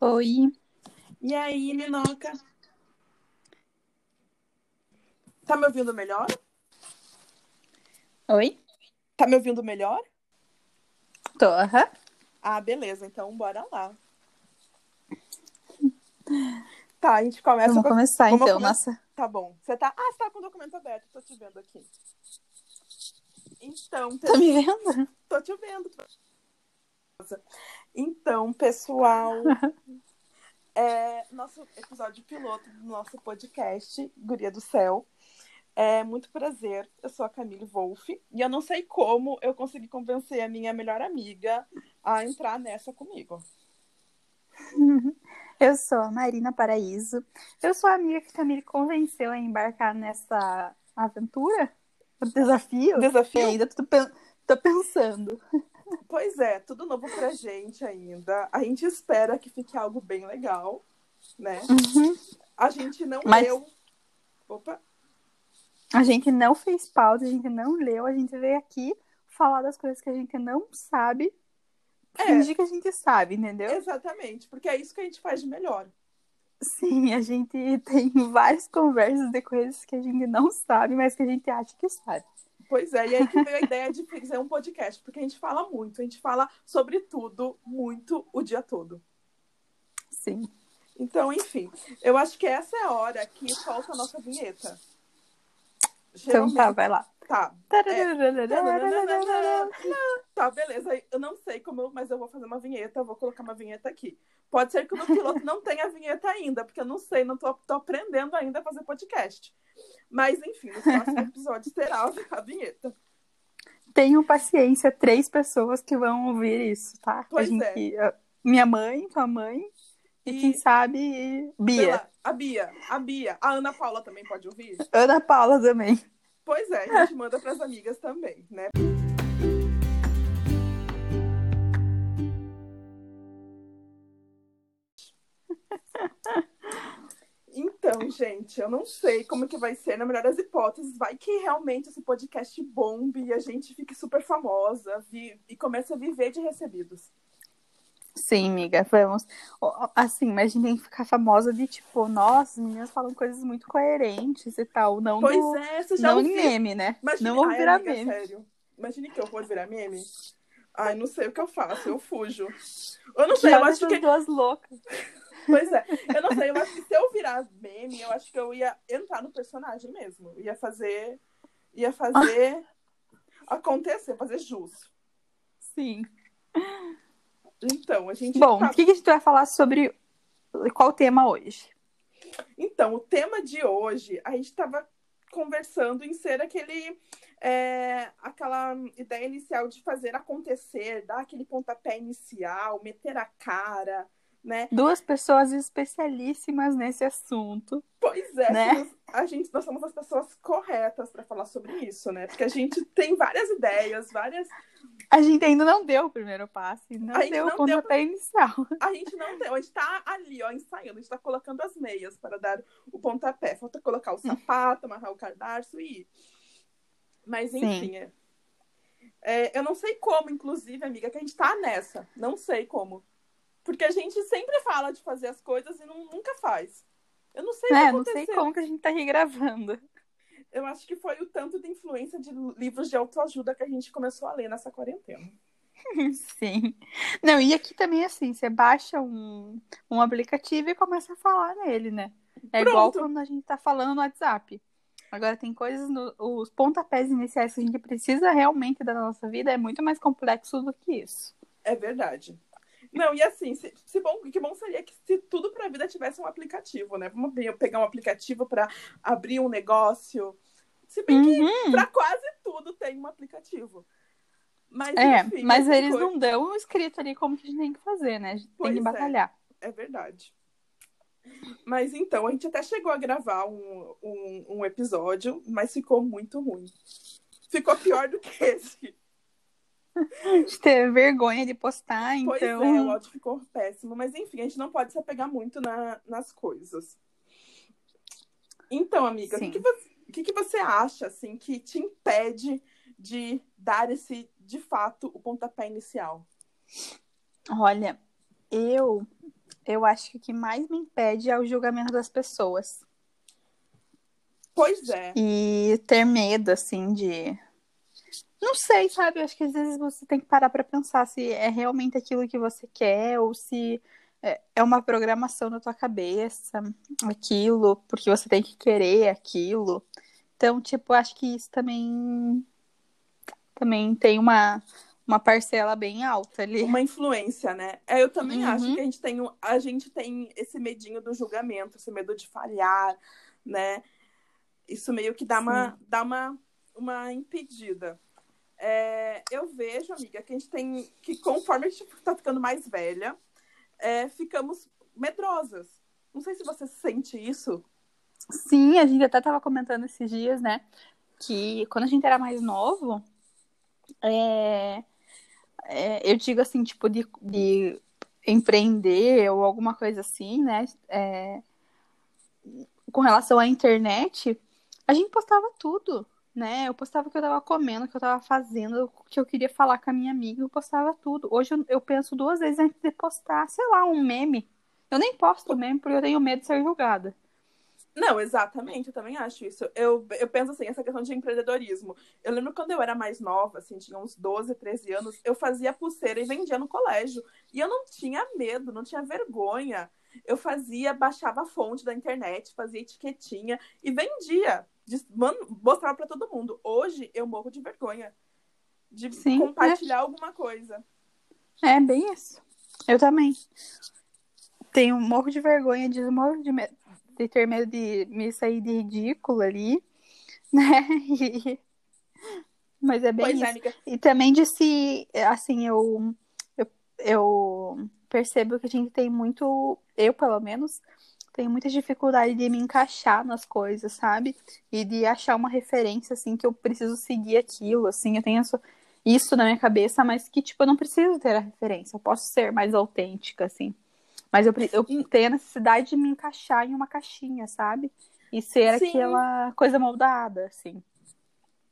Oi. E aí, Ninoca? Tá me ouvindo melhor? Oi? Tá me ouvindo melhor? Tô, aham. Ah, beleza. Então, bora lá. Tá, a gente começa Vamos com... começar Vamos então, come- nossa. Tá bom. Você tá... Ah, você tá com o documento aberto. Tô te vendo aqui. Então, Tá me vendo? Tô te vendo. Então, pessoal, é nosso episódio piloto do nosso podcast Guria do Céu. É muito prazer. Eu sou a Camille Wolff e eu não sei como eu consegui convencer a minha melhor amiga a entrar nessa comigo. Eu sou a Marina Paraíso. Eu sou a amiga que a Camille convenceu a embarcar nessa aventura, desafio. Desafio? E ainda tô, tô pensando. Pois é, tudo novo pra gente ainda. A gente espera que fique algo bem legal, né? Uhum. A gente não Mas- leu. Opa, A gente não fez pauta, a gente não leu, a gente veio aqui falar das coisas que a gente não sabe, É. fingir que a gente sabe, entendeu? exatamente, porque é isso que a gente faz de melhor. Sim, a gente tem várias conversas de coisas que a gente não sabe, mas que a gente acha que sabe. Pois é, e aí que veio a ideia de fazer um podcast, porque a gente fala muito, a gente fala sobre tudo, muito, o dia todo. Sim. Então, enfim, eu acho que essa é a hora que solta a nossa vinheta. Então tá, Geralmente- vai lá. Tá. Tá, beleza. Eu não sei como, mas eu vou fazer uma vinheta, vou colocar uma vinheta aqui. Pode ser que no piloto não tenha vinheta ainda, porque eu não sei, não tô, tô aprendendo ainda a fazer podcast. Mas, enfim, nos próximos episódios terá a vinheta. Tenham paciência, três pessoas que vão ouvir isso, tá? Pois gente, a- Minha mãe, tua mãe e, E- quem sabe Bia. lá, a Bia, a Bia, a Ana Paula também pode ouvir? Ana Paula também. Pois é, a gente manda para as amigas também, né? Então, gente, eu não sei como que vai ser, na melhor das hipóteses, vai que realmente esse podcast bombe e a gente fique super famosa vi- e comece a viver de recebidos. Sim, amiga, vamos. Assim, mas a gente tem que ficar famosa de tipo, nossa, as meninas falam coisas muito coerentes e tal. Não, Pois é, você já não em meme, né? Imagine... Não Ai, virar amiga, meme. sério. Imagine que eu vou virar meme. Ai, não sei o que eu faço, eu fujo. Eu não sei, eu Joga acho que duas loucas. Pois é, eu não sei, eu acho que se eu virar meme, eu acho que eu ia entrar no personagem mesmo. Ia fazer. Ia fazer acontecer, fazer jus. Sim. Então, a gente. Bom, tá- o que, que a gente vai falar sobre qual tema hoje? Então, o tema de hoje, a gente estava conversando em ser aquele. é, aquela ideia inicial de fazer acontecer, dar aquele pontapé inicial, meter a cara, né? Duas pessoas especialíssimas nesse assunto. Pois é, Né? nós- a gente, nós somos as pessoas corretas para falar sobre isso, né? Porque a gente tem várias ideias, várias. A gente ainda não deu o primeiro passo, não A deu o não deu- pontapé inicial. A gente não tem, a gente tá ali, ó, ensaiando, a gente tá colocando as meias para dar o pontapé. Falta colocar o sapato, amarrar o cadarço e ir. Mas enfim, é. É, eu não sei como, inclusive, amiga, que a gente tá nessa. Não sei como. Porque a gente sempre fala de fazer as coisas e não- nunca faz. Eu não sei o que É, não aconteceu. sei como que a gente tá aqui gravando. Eu acho que foi o tanto de influência de livros de autoajuda que a gente começou a ler nessa quarentena. Sim. Não, e aqui também assim, você baixa um, um aplicativo e começa a falar nele, né? É igual Pronto. quando a gente tá falando no WhatsApp. Agora tem coisas, no, os pontapés iniciais que a gente precisa realmente da nossa vida é muito mais complexo do que isso. É verdade. Não, e assim, se, se bom, que bom seria que se tudo pra vida tivesse um aplicativo, né? Vamos pe- pegar um aplicativo pra abrir um negócio. Se bem que Uhum. pra quase tudo tem um aplicativo. Mas, É, enfim, mas eles coisa- não dão escrito ali como que a gente tem que fazer, né? A gente Pois tem que é. batalhar. É verdade. Mas então, a gente até chegou a gravar um, um, um episódio, mas ficou muito ruim. Ficou pior do que esse. A gente teve vergonha de postar, Pois então. é, o áudio ficou péssimo. Mas enfim, a gente não pode se apegar muito na- nas coisas. Então, amiga, o que, que você, o que, que você acha, assim, que te impede de dar esse, de fato, o pontapé inicial? Olha, eu eu acho que o que mais me impede é o julgamento das pessoas. Pois é. E ter medo, assim, de. Não sei, sabe? Eu acho que às vezes você tem que parar pra pensar se é realmente aquilo que você quer ou se é, é uma programação na tua cabeça, aquilo, porque você tem que querer aquilo. Então, tipo, acho que isso também também tem uma, uma parcela bem alta ali. Uma influência, né? É, eu também uhum. acho que a gente, tem, a gente tem esse medinho do julgamento, esse medo de falhar, né? Isso meio que dá, uma, dá uma, uma impedida. É, eu vejo, amiga, que a gente tem que conforme a gente está ficando mais velha, é, ficamos medrosas. Não sei se você sente isso. Sim, a gente até estava comentando esses dias, né? Que quando a gente era mais novo, é, é, eu digo assim, tipo, de, de empreender ou alguma coisa assim, né? É, com relação à internet, a gente postava tudo, né? Eu postava o que eu tava comendo, o que eu tava fazendo, o que eu queria falar com a minha amiga, eu postava tudo. Hoje eu, eu penso duas vezes antes de postar, sei lá, um meme. Eu nem posto meme porque eu tenho medo de ser julgada. Não, exatamente, eu também acho isso. Eu, eu penso assim, essa questão de empreendedorismo. Eu lembro quando eu era mais nova, assim, tinha uns 12, 13 anos, eu fazia pulseira e vendia no colégio. E eu não tinha medo, não tinha vergonha. Eu fazia, baixava a fonte da internet, fazia etiquetinha e vendia. Mostrava para todo mundo. Hoje eu morro de vergonha de Sim, é. compartilhar é. alguma coisa. É bem isso. Eu também. Tenho morro de vergonha, de morro de medo de ter medo de me sair de ridículo ali, né? E... Mas é bem pois é, isso. É, e também de se, assim, eu, eu, eu percebo que a gente tem muito, eu pelo menos, tenho muita dificuldade de me encaixar nas coisas, sabe? E de achar uma referência, assim, que eu preciso seguir aquilo, assim, eu tenho isso na minha cabeça, mas que, tipo, eu não preciso ter a referência, eu posso ser mais autêntica, assim. Mas eu, eu tenho a necessidade de me encaixar em uma caixinha, sabe? E ser Sim. aquela coisa moldada, assim.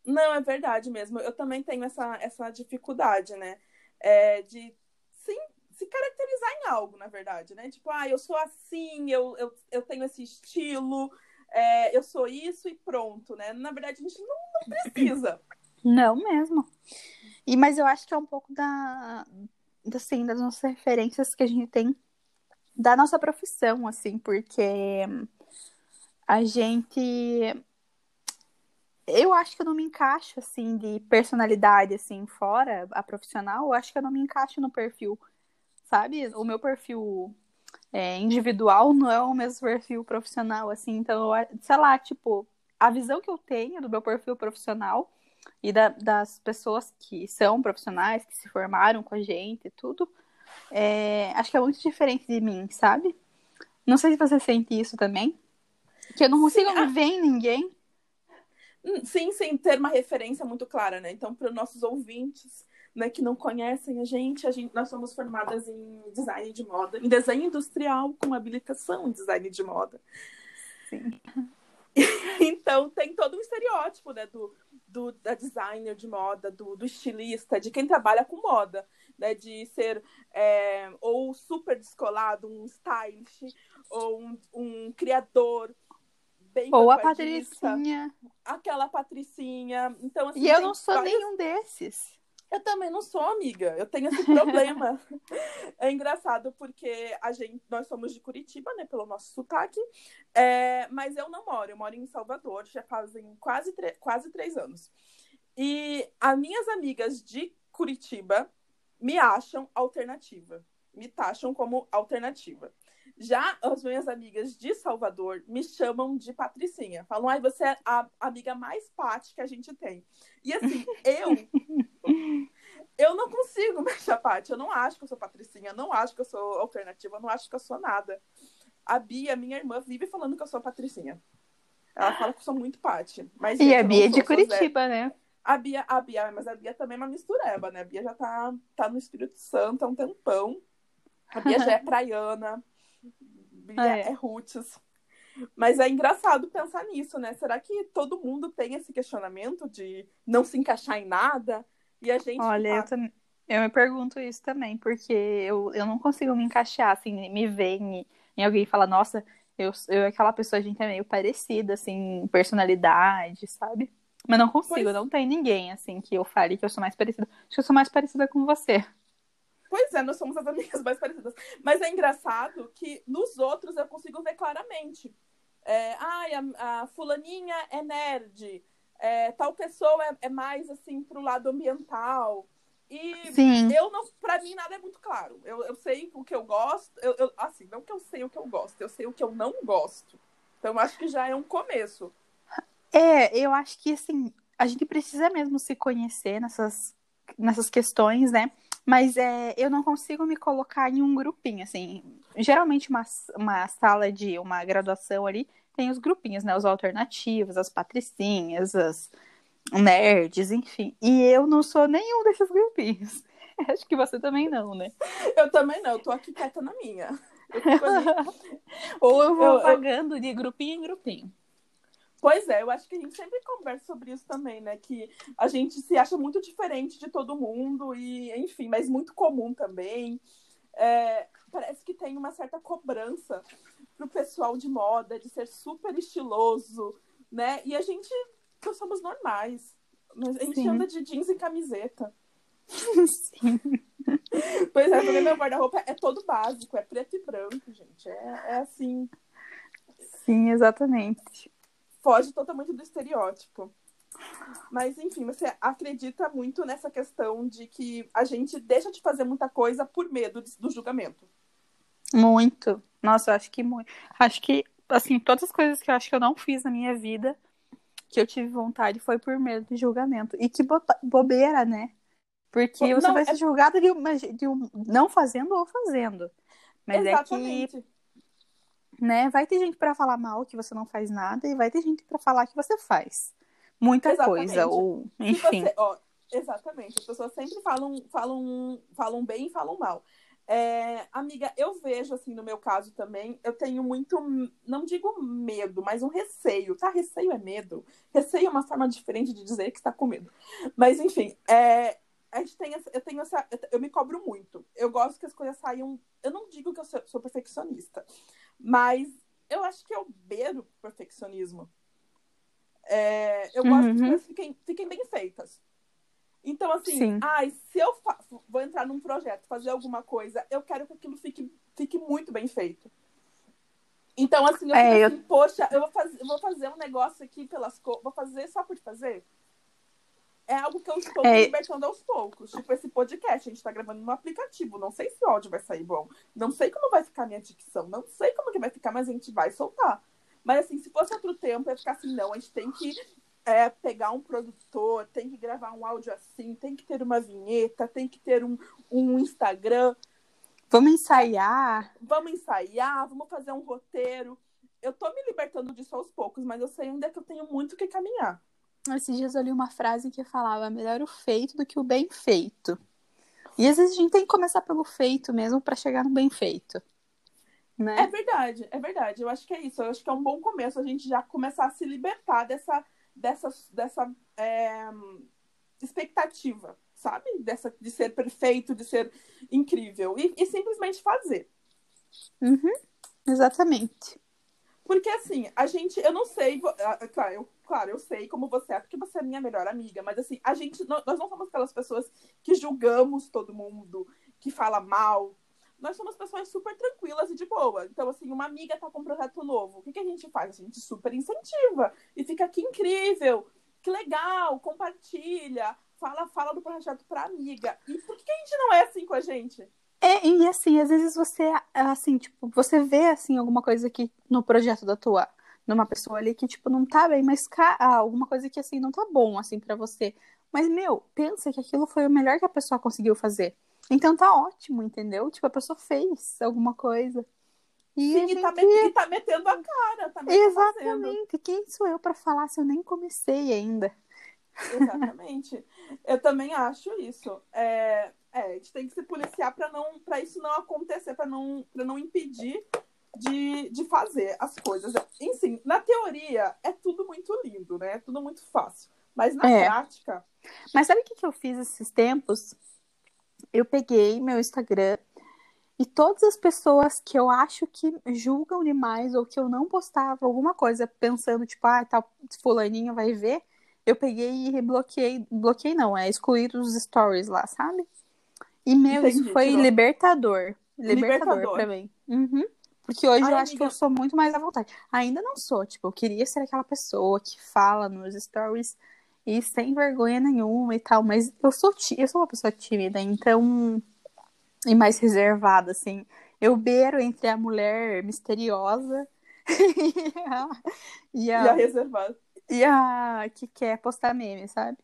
Não, é verdade mesmo. Eu também tenho essa, essa dificuldade, né? É, de sim, se caracterizar em algo, na verdade, né? Tipo, ah, eu sou assim, eu, eu, eu tenho esse estilo, é, eu sou isso e pronto, né? Na verdade, a gente não, não precisa. Não mesmo. E, mas eu acho que é um pouco da, assim, das nossas referências que a gente tem da nossa profissão, assim, porque a gente. Eu acho que eu não me encaixo, assim, de personalidade, assim, fora a profissional, eu acho que eu não me encaixo no perfil, sabe? O meu perfil é, individual não é o mesmo perfil profissional, assim, então, sei lá, tipo, a visão que eu tenho do meu perfil profissional e da, das pessoas que são profissionais, que se formaram com a gente e tudo, é, acho que é muito diferente de mim, sabe? Não sei se você sente isso também. Que eu não consigo sim, ver em ninguém. Hum, sim, sem ter uma referência muito clara, né? Então, para os nossos ouvintes né, que não conhecem a gente, a gente, nós somos formadas em design de moda, em desenho industrial com habilitação em design de moda. Sim. então, tem todo um estereótipo, né, do, do da designer de moda, do, do estilista, de quem trabalha com moda né, de ser é, ou super descolado, um stylist, ou um, um criador bem Ou a Patricinha. Aquela Patricinha. Então, assim, e eu não sou várias... nenhum desses. Eu também não sou, amiga. Eu tenho esse problema. é engraçado porque a gente, nós somos de Curitiba, né, pelo nosso sotaque. É, mas eu não moro. Eu moro em Salvador, já fazem quase, quase três anos. E as minhas amigas de Curitiba me acham alternativa, me taxam como alternativa. Já as minhas amigas de Salvador me chamam de Patricinha. Falam, ai, você é a amiga mais pate que a gente tem. E assim, eu. eu não consigo me achar Pati. Eu não acho que eu sou Patricinha, não acho que eu sou alternativa, não acho que eu sou nada. A Bia, minha irmã, vive falando que eu sou Patricinha. Ela fala que eu sou muito Pati. Mas, e a Bia é de Curitiba, né? A Bia, a Bia, mas a Bia também é uma mistureba, né? A Bia já tá, tá no Espírito Santo há um tempão. A Bia já é praiana. Bia ah, é. é roots. Mas é engraçado pensar nisso, né? Será que todo mundo tem esse questionamento de não se encaixar em nada? E a gente. Olha, tá... eu, tam... Eu me pergunto isso também, porque eu, eu não consigo me encaixar, assim, me ver em, em alguém e falar, nossa, eu, eu e aquela pessoa, a gente é meio parecida, assim, personalidade, sabe? Mas não consigo, Pois- não tem ninguém, assim, que eu fale que eu sou mais parecida. Acho que eu sou mais parecida com você. Pois é, nós somos as amigas mais parecidas. Mas é engraçado que nos outros eu consigo ver claramente. É, ai, a, a fulaninha é nerd. É, tal pessoa é, é mais, assim, pro lado ambiental. E Sim. eu não, pra mim nada é muito claro. Eu, eu sei o que eu gosto, eu, eu- assim, não que eu sei o que eu gosto, eu sei o que eu não gosto. Então eu acho que já é um começo. É, eu acho que assim, a gente precisa mesmo se conhecer nessas, nessas questões, né? Mas é, eu não consigo me colocar em um grupinho, assim. Geralmente uma, uma sala de uma graduação ali tem os grupinhos, né? Os alternativos, as patricinhas, as nerds, enfim. E eu não sou nenhum desses grupinhos. Acho que você também não, né? Eu também não, eu tô aqui quieta na minha. Eu ali. Ou eu vou Eu- eu- pagando de grupinho em grupinho. Pois é, eu acho que a gente sempre conversa sobre isso também, né? Que a gente se acha muito diferente de todo mundo, e enfim, mas muito comum também. É, parece que tem uma certa cobrança pro pessoal de moda de ser super estiloso, né? E a gente, nós somos normais. A gente Sim. anda de jeans e camiseta. Sim. Pois é, também meu guarda-roupa é todo básico, é preto e branco, gente. É, é assim, Sim, exatamente. Foge totalmente do estereótipo. Mas, enfim, você acredita muito nessa questão de que a gente deixa de fazer muita coisa por medo do julgamento. Muito. Nossa, eu acho que muito. Acho que, assim, todas as coisas que eu acho que eu não fiz na minha vida, que eu tive vontade, foi por medo de julgamento. E que bo- bobeira, né? Porque Não, você vai é- ser julgado de, uma, de um não fazendo ou fazendo. Mas é que, Exatamente. Né, vai ter gente pra falar mal que você não faz nada e vai ter gente pra falar que você faz muita Exatamente. coisa. Ou, enfim. você- ó, exatamente. As pessoas sempre falam, falam, falam bem e falam mal. É, amiga, eu vejo, assim, no meu caso também, eu tenho muito, não digo medo, mas um receio, tá? Receio é medo. Receio é uma forma diferente de dizer que está com medo. Mas, enfim, é, a gente tem essa, eu tenho essa, eu me cobro muito. Eu gosto que as coisas saiam, eu não digo que eu sou, sou perfeccionista, mas eu acho que eu beiro perfeccionismo. É, eu gosto que as Uhum. coisas fiquem, fiquem bem feitas. Então, assim, Sim. ai, se eu vou entrar num projeto, fazer alguma coisa, eu quero que aquilo fique, fique muito bem feito. Então, assim, eu É, eu- assim, poxa, eu vou, fazer, eu vou fazer um negócio aqui pelas coisas, vou fazer só por fazer. É algo que eu estou É. me libertando aos poucos. Tipo, esse podcast, a gente tá gravando no aplicativo. Não sei se o áudio vai sair bom. Não sei como vai ficar a minha dicção. Não sei como que vai ficar, mas a gente vai soltar. Mas, assim, se fosse outro tempo, ia ficar assim, não, a gente tem que é, pegar um produtor, tem que gravar um áudio assim, tem que ter uma vinheta, tem que ter um, um Instagram. Vamos ensaiar. Vamos ensaiar, vamos fazer um roteiro. Eu tô me libertando disso aos poucos, mas eu sei ainda que eu tenho muito que caminhar. Esses dias eu li uma frase que falava melhor o feito do que o bem feito. E às vezes a gente tem que começar pelo feito mesmo pra chegar no bem feito. É Né? verdade, é verdade. Eu acho que é isso. Eu acho que é um bom começo a gente já começar a se libertar dessa, dessa, dessa é, expectativa, sabe? Dessa, de ser perfeito, de ser incrível. E, e simplesmente fazer. Uhum, exatamente. Porque assim, a gente, eu não sei, claro, eu, claro, eu sei como você é, porque você é minha melhor amiga, mas assim, a gente, nó- nós não somos aquelas pessoas que julgamos todo mundo, que fala mal. Nós somos pessoas super tranquilas e de boa. Então, assim, uma amiga tá com um projeto novo, o que, que a gente faz? A gente super incentiva e fica que incrível, que legal, compartilha, fala, fala do projeto pra amiga. E por que, que a gente não é assim com a gente? É, e assim, às vezes você, assim, tipo, você vê, assim, alguma coisa que no projeto da tua, numa pessoa ali que, tipo, não tá bem, mas ah, alguma coisa que, assim, não tá bom, assim, pra você. Mas, meu, pensa que aquilo foi o melhor que a pessoa conseguiu fazer. Então tá ótimo, entendeu? Tipo, a pessoa fez alguma coisa. E Sim, e tá, gente- met- e tá metendo a cara, tá metendo fazendo. Exatamente. Quem sou eu pra falar se eu nem comecei ainda? Exatamente. Eu também acho isso. É, é, a gente tem que se policiar para não, para isso não acontecer, para não, para não impedir de, de fazer as coisas. Enfim, na teoria é tudo muito lindo, né? É tudo muito fácil. Mas na É. prática, Mas sabe o que, que eu fiz esses tempos? eu peguei meu Instagram e todas as pessoas que eu acho que julgam demais ou que eu não postava alguma coisa pensando, tipo, ah, tal fulaninho vai ver, eu peguei e bloqueei, bloqueei não, é excluir os stories lá, sabe? E, meu, Entendi, isso foi tirou. libertador. Libertador, Libertador. pra mim. Uhum. Porque hoje Ai, eu acho que eu sou muito mais à vontade. Ainda não sou, tipo, eu queria ser aquela pessoa que fala nos stories e sem vergonha nenhuma e tal, mas eu sou, eu sou uma pessoa tímida, então. E mais reservada, assim. Eu beiro entre a mulher misteriosa e a, e E a, a reservada. E a que quer postar meme, sabe?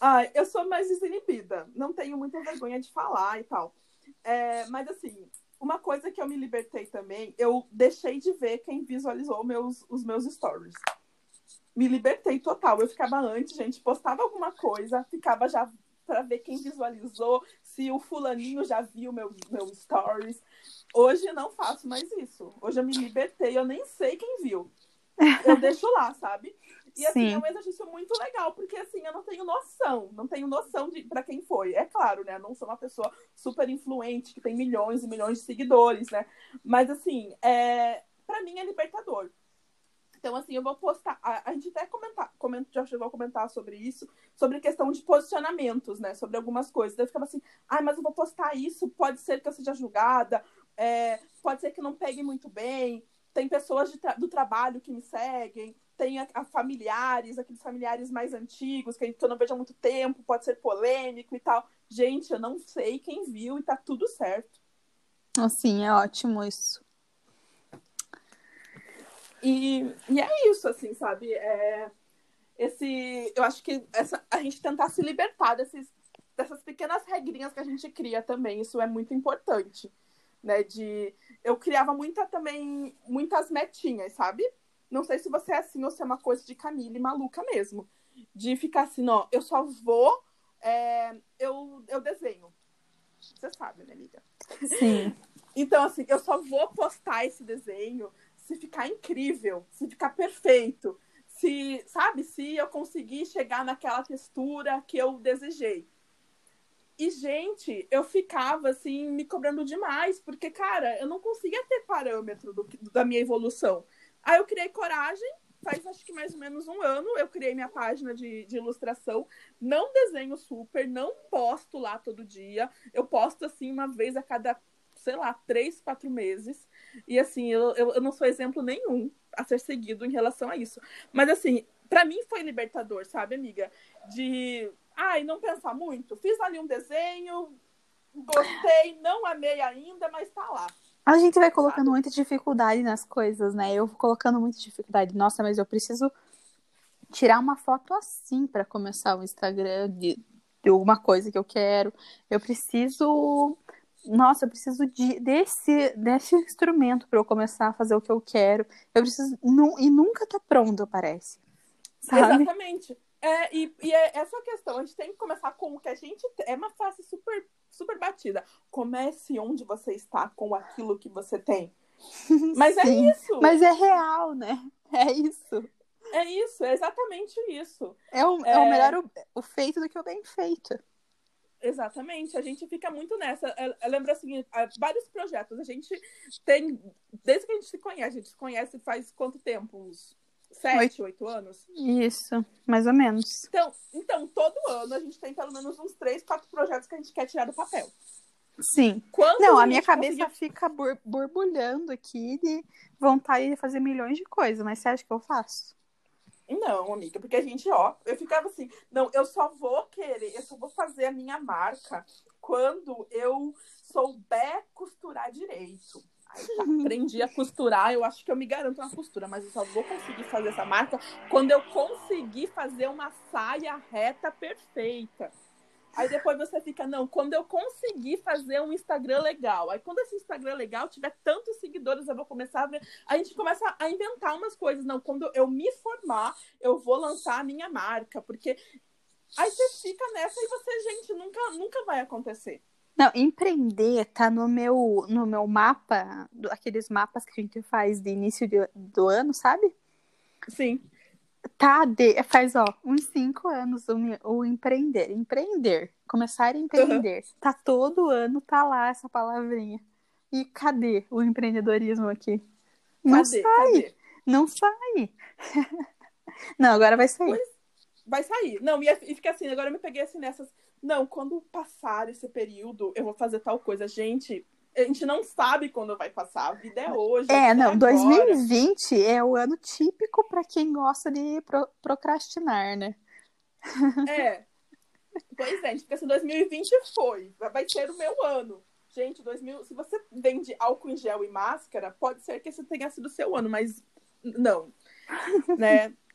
Ai, eu sou mais desinibida. Não tenho muita vergonha de falar e tal. É, mas assim, uma coisa que eu me libertei também, eu deixei de ver quem visualizou meus, os meus stories. Me libertei total. Eu ficava antes, gente, postava alguma coisa, ficava já para ver quem visualizou, se o fulaninho já viu meu, meu stories. Hoje não faço mais isso. Hoje eu me libertei, eu nem sei quem viu. Eu deixo lá, sabe? E assim, Sim. é um exercício muito legal, porque assim, eu não tenho noção, não tenho noção de para quem foi. É claro, né? Eu não sou uma pessoa super influente, que tem milhões e milhões de seguidores, né? Mas assim, é... para mim é libertador. Então, assim, eu vou postar. A, a gente até comentar, comenta, já chegou a comentar sobre isso, sobre questão de posicionamentos, né? Sobre algumas coisas. Eu ficava assim, ah, mas eu vou postar isso, pode ser que eu seja julgada, é, pode ser que não pegue muito bem. Tem pessoas tra- do trabalho que me seguem, tem a, a familiares, aqueles familiares mais antigos, que, que eu não vejo há muito tempo, pode ser polêmico e tal. Gente, eu não sei quem viu e tá tudo certo. Assim, é ótimo isso. E, e é isso, assim, sabe? É, esse, eu acho que essa, a gente tentar se libertar desses, dessas pequenas regrinhas que a gente cria também, isso é muito importante, né? De, eu criava muita também, muitas metinhas, sabe? Não sei se você é assim ou se é uma coisa de Camille maluca mesmo. De ficar assim, ó, eu só vou, é, eu, eu desenho. Você sabe, né, amiga? Sim. Então, assim, eu só vou postar esse desenho se ficar incrível, se ficar perfeito, se, sabe, se eu conseguir chegar naquela textura que eu desejei. E, gente, eu ficava, assim, me cobrando demais, porque, cara, eu não conseguia ter parâmetro do, da minha evolução. Aí eu criei coragem, faz acho que mais ou menos um ano, eu criei minha página de, de ilustração. Não desenho super, não posto lá todo dia. Eu posto, assim, uma vez a cada, sei lá, três, quatro meses. E, assim, eu, eu, eu não sou exemplo nenhum a ser seguido em relação a isso. Mas, assim, para mim foi libertador, sabe, amiga? De, ai, não pensar muito. Fiz ali um desenho, gostei, não amei ainda, mas tá lá. A gente vai colocando muita dificuldade nas coisas, né? Eu vou colocando muita dificuldade. Nossa, mas eu preciso tirar uma foto assim para começar o Instagram de, de alguma coisa que eu quero. Eu preciso. Nossa, eu preciso de, desse, desse instrumento para eu começar a fazer o que eu quero. Eu preciso. nu- e nunca tá pronto, parece. Sabe? Exatamente. É, e, e é essa questão. A gente tem que começar com o que a gente. É uma frase super, super batida. Comece onde você está com aquilo que você tem. Mas é Sim. isso. Mas é real, né? É isso. É isso, é exatamente isso. É o, é... É. o melhor o, o feito do que o bem feito. Exatamente. A gente fica muito nessa. Lembro assim, vários projetos. A gente tem. Desde que a gente se conhece, a gente se conhece faz quanto tempo? Uns sete, oito anos? Isso, mais ou menos. Então, então, todo ano a gente tem pelo menos uns três, quatro projetos que a gente quer tirar do papel. Sim. Quando Não, a gente minha cabeça conseguir- fica bur- borbulhando aqui de vontade de fazer milhões de coisas, mas você acha que eu faço? Não, amiga, porque a gente, ó, eu ficava assim, não, eu só vou querer, eu só vou fazer a minha marca quando eu souber costurar direito. Aprendi a costurar, eu acho que eu me garanto na costura, mas eu só vou conseguir fazer essa marca quando eu conseguir fazer uma saia reta perfeita. Aí depois você fica, não, quando eu conseguir fazer um Instagram legal. Aí quando esse Instagram legal tiver tantos seguidores, eu vou começar a ver. A gente começa a inventar umas coisas. Não, quando eu me formar, eu vou lançar a minha marca. Porque aí você fica nessa e você, gente, nunca, nunca vai acontecer. Não, empreender tá no meu, no meu mapa, do- aqueles mapas que a gente faz de início de- do ano, sabe? Sim. tá de, faz, ó, uns cinco anos o, o empreender. Empreender. Começar a empreender. Uhum. Tá todo ano, tá lá essa palavrinha. E cadê o empreendedorismo aqui? Não cadê? sai. Cadê? Não sai. Não, agora vai sair. Pois, vai sair. Não, e, e fica assim, agora eu me peguei assim nessas. Não, quando passar esse período, eu vou fazer tal coisa. Gente, a gente não sabe quando vai passar. A vida é hoje. É, não, é 2020 é o ano típico para quem gosta de pro procrastinar, né? É. Pois é, gente fica assim, 2020 foi. Vai ser o meu ano. Gente, 2000, se você vende álcool em gel e máscara, pode ser que esse tenha sido o seu ano, mas não. né?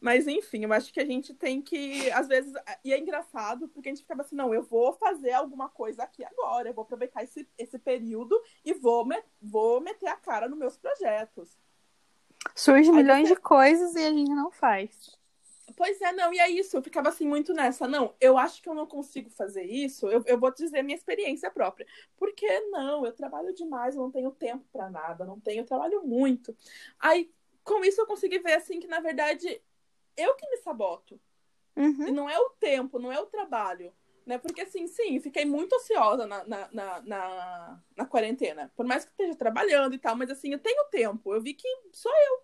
Mas enfim, eu acho que a gente tem que, às vezes, e é engraçado, porque a gente ficava assim, não, eu vou fazer alguma coisa aqui agora, eu vou aproveitar esse, esse período e vou, me, vou meter a cara nos meus projetos. Surge milhões você... de coisas e a gente não faz. Pois é, não, e é isso, eu ficava assim muito nessa, não, eu acho que eu não consigo fazer isso, eu, eu vou dizer minha experiência própria. Porque não, eu trabalho demais, eu não tenho tempo para nada, não tenho, eu trabalho muito. Aí com isso eu consegui ver assim que na verdade eu que me saboto. Uhum. E não é o tempo, não é o trabalho. Né? Porque assim, sim, fiquei muito ociosa na, na, na, na, na quarentena. Por mais que esteja trabalhando e tal, mas assim, eu tenho tempo. Eu vi que sou eu.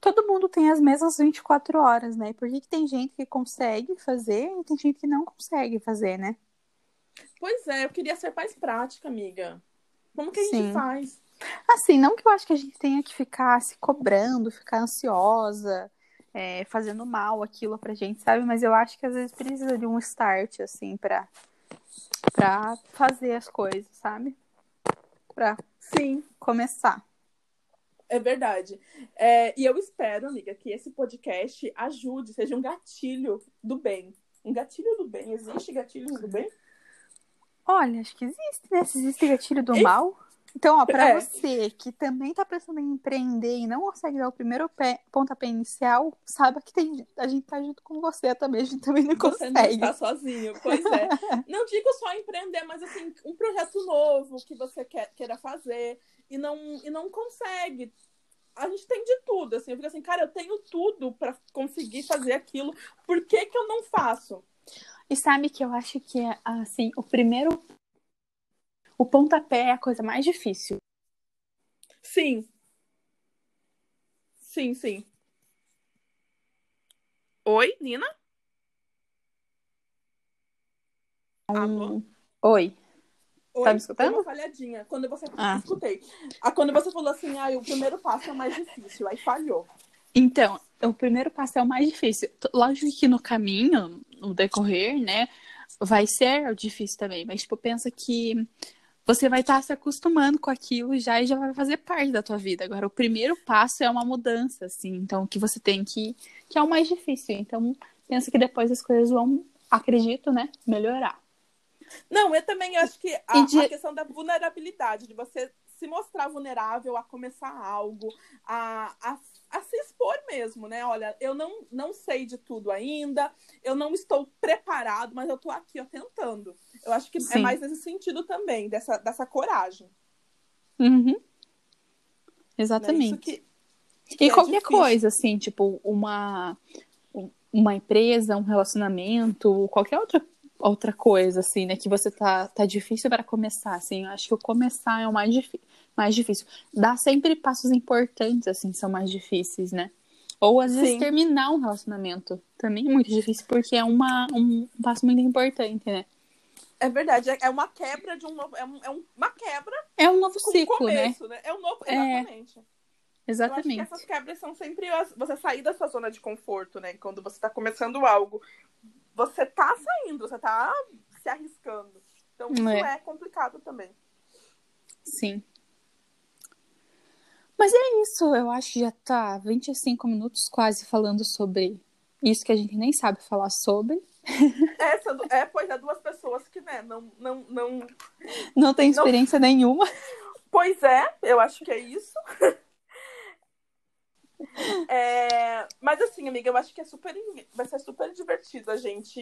Todo mundo tem as mesmas 24 horas, né? Por que, que tem gente que consegue fazer e tem gente que não consegue fazer, né? Pois é, eu queria ser mais prática, amiga. Como que a gente Sim. faz? Assim, não que eu acho que a gente tenha que ficar se cobrando, ficar ansiosa, é, fazendo mal aquilo pra gente, sabe? Mas eu acho que às vezes precisa de um start, assim, pra, pra fazer as coisas, sabe? Pra, sim, começar. É verdade. É, e eu espero, amiga, que esse podcast ajude, seja um gatilho do bem. Um gatilho do bem. Existe gatilho do bem? Olha, acho que existe, né? Se existe gatilho do mal. Então, ó, pra é. você que também tá pensando em empreender e não consegue dar o primeiro pé, pontapé inicial, saiba que tem, a gente tá junto com você também, a gente também não você consegue. Você não está sozinho, pois é. não digo só empreender, mas assim, um projeto novo que você quer, queira fazer e não, e não consegue. A gente tem de tudo, assim, eu fico assim, cara, eu tenho tudo para conseguir fazer aquilo, por que que eu não faço? E sabe que eu acho que, assim, o primeiro o pontapé é a coisa mais difícil. Sim. Sim, sim. Oi, Nina? Um... Oi. Oi, tá me escutando? Uma falhadinha. Quando você ah. escutei. Ah, quando você falou assim, ah, o primeiro passo é o mais difícil, aí falhou. Então, o primeiro passo é o mais difícil. Lógico que no caminho, no decorrer, né, vai ser difícil também. Mas, tipo, pensa que você vai estar se acostumando com aquilo já e já vai fazer parte da tua vida. Agora, o primeiro passo é uma mudança, assim, então que você tem que que é o mais difícil. Então, pensa que depois as coisas vão, acredito, né, melhorar. Não, eu também acho que a, de... a questão da vulnerabilidade, de você se mostrar vulnerável a começar algo, a, a a se expor mesmo, né? Olha, eu não, não sei de tudo ainda, eu não estou preparado, mas eu estou aqui, ó, tentando. Eu acho que é Sim. é mais nesse sentido também, dessa, dessa coragem. Uhum. Exatamente. Né? Que, que e é qualquer difícil. coisa, assim, tipo, uma, uma empresa, um relacionamento, qualquer outra, outra coisa, assim, né? Que você tá, tá difícil para começar, assim. Eu acho que o começar é o mais difícil mais difícil. Dar sempre passos importantes, assim, são mais difíceis, né? Ou às vezes Sim. terminar um relacionamento também é muito difícil, porque é uma, um passo muito importante, né? É verdade, é uma quebra de um novo. É, um, é uma quebra. É um novo ciclo, né? começo, né? né? É um novo. Exatamente. É, exatamente. essas quebras são sempre você sair da sua zona de conforto, né? Quando você tá começando algo, você tá saindo, você tá se arriscando. Então isso é, é complicado também. Sim. Mas é isso, eu acho que já tá 25 minutos quase falando sobre isso que a gente nem sabe falar sobre. É, é pois é, duas pessoas que, né, não. Não, não, não tem experiência não... nenhuma. Pois é, eu acho que é isso. É, mas assim, amiga, eu acho que é super, vai ser super divertido a gente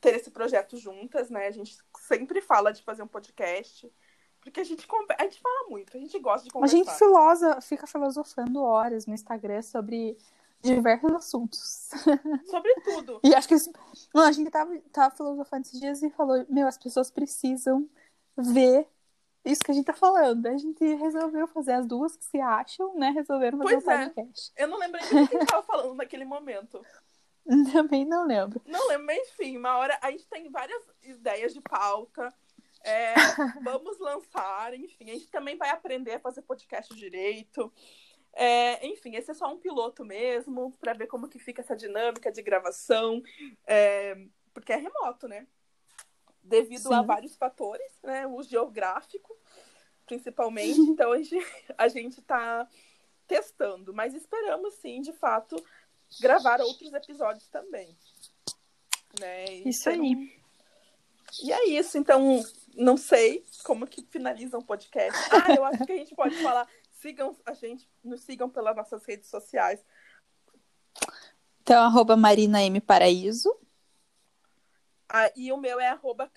ter esse projeto juntas, né? A gente sempre fala de fazer um podcast. Porque a gente, a gente fala muito, a gente gosta de A conversar. gente filosa, fica filosofando horas no Instagram sobre diversos assuntos. Sobre tudo. E acho que. Não, a gente tava, tava filosofando esses dias e falou, meu, as pessoas precisam ver isso que a gente tá falando. A gente resolveu fazer as duas que se acham, né? Resolveram fazer Pois um é. podcast. Eu não lembrei nem do que a gente tava falando naquele momento. Também não lembro. Não lembro, mas enfim, uma hora a gente tem várias ideias de pauta. É, vamos lançar, enfim, a gente também vai aprender a fazer podcast direito. É, enfim, esse é só um piloto mesmo, para ver como que fica essa dinâmica de gravação, é, porque é remoto, né? Devido a Sim. vários fatores, né? O geográfico, principalmente. Então a gente, a gente tá testando, mas esperamos sim, de fato, gravar outros episódios também. Né? Isso aí. E é isso, então não sei como que finaliza um podcast. Ah, eu acho que a gente pode falar, sigam a gente, nos sigam pelas nossas redes sociais. Então, arroba Marina M. Paraíso. Ah, e o meu é arroba